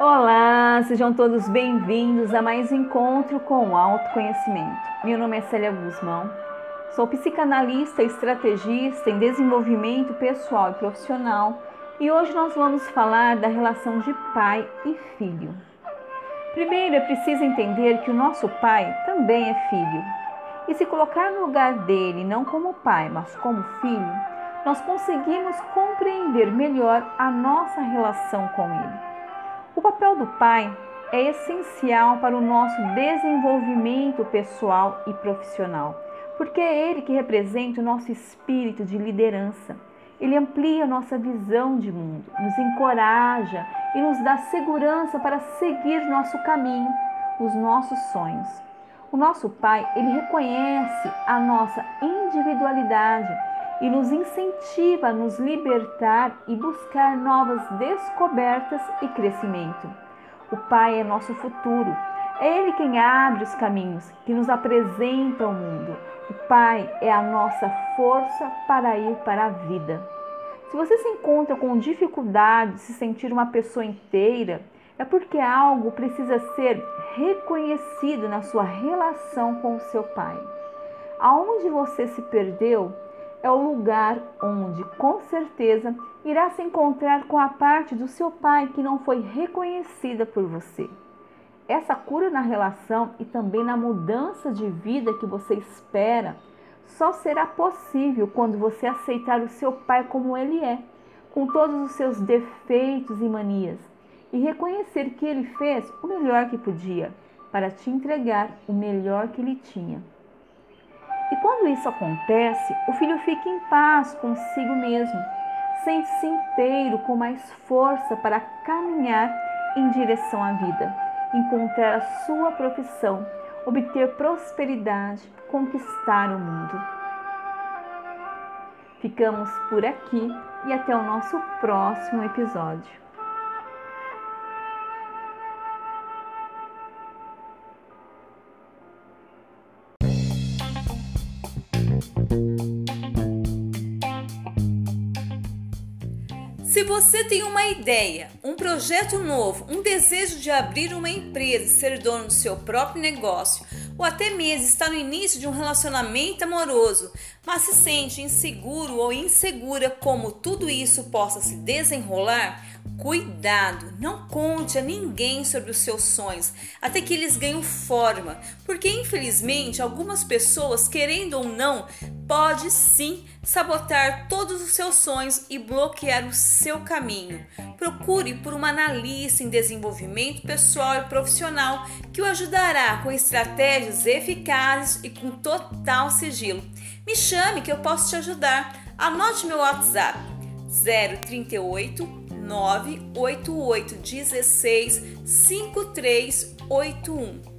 Olá, sejam todos bem-vindos a mais um encontro com o autoconhecimento. Meu nome é Célia Guzmão, sou psicanalista e estrategista em desenvolvimento pessoal e profissional e hoje nós vamos falar da relação de pai e filho. Primeiro é preciso entender que o nosso pai também é filho e se colocar no lugar dele não como pai, mas como filho, nós conseguimos compreender melhor a nossa relação com ele. O papel do pai é essencial para o nosso desenvolvimento pessoal e profissional, porque é ele que representa o nosso espírito de liderança. Ele amplia nossa visão de mundo, nos encoraja e nos dá segurança para seguir nosso caminho, os nossos sonhos. O nosso pai, ele reconhece a nossa individualidade e nos incentiva a nos libertar e buscar novas descobertas e crescimento. O Pai é nosso futuro. É Ele quem abre os caminhos, que nos apresenta o mundo. O Pai é a nossa força para ir para a vida. Se você se encontra com dificuldade de se sentir uma pessoa inteira, é porque algo precisa ser reconhecido na sua relação com o seu Pai. Aonde você se perdeu, é o lugar onde, com certeza, irá se encontrar com a parte do seu pai que não foi reconhecida por você. Essa cura na relação e também na mudança de vida que você espera só será possível quando você aceitar o seu pai como ele é, com todos os seus defeitos e manias, e reconhecer que ele fez o melhor que podia para te entregar o melhor que ele tinha. E quando isso acontece, o filho fica em paz consigo mesmo, sente-se inteiro com mais força para caminhar em direção à vida, encontrar a sua profissão, obter prosperidade, conquistar o mundo. Ficamos por aqui e até o nosso próximo episódio. Se você tem uma ideia, um projeto novo, um desejo de abrir uma empresa e ser dono do seu próprio negócio, ou até mesmo está no início de um relacionamento amoroso, mas se sente inseguro ou insegura como tudo isso possa se desenrolar, Cuidado, não conte a ninguém sobre os seus sonhos até que eles ganhem forma, porque infelizmente algumas pessoas, querendo ou não, pode sim sabotar todos os seus sonhos e bloquear o seu caminho. Procure por uma analista em desenvolvimento pessoal e profissional que o ajudará com estratégias eficazes e com total sigilo. Me chame que eu posso te ajudar. Anote meu WhatsApp 038 988 16 5381.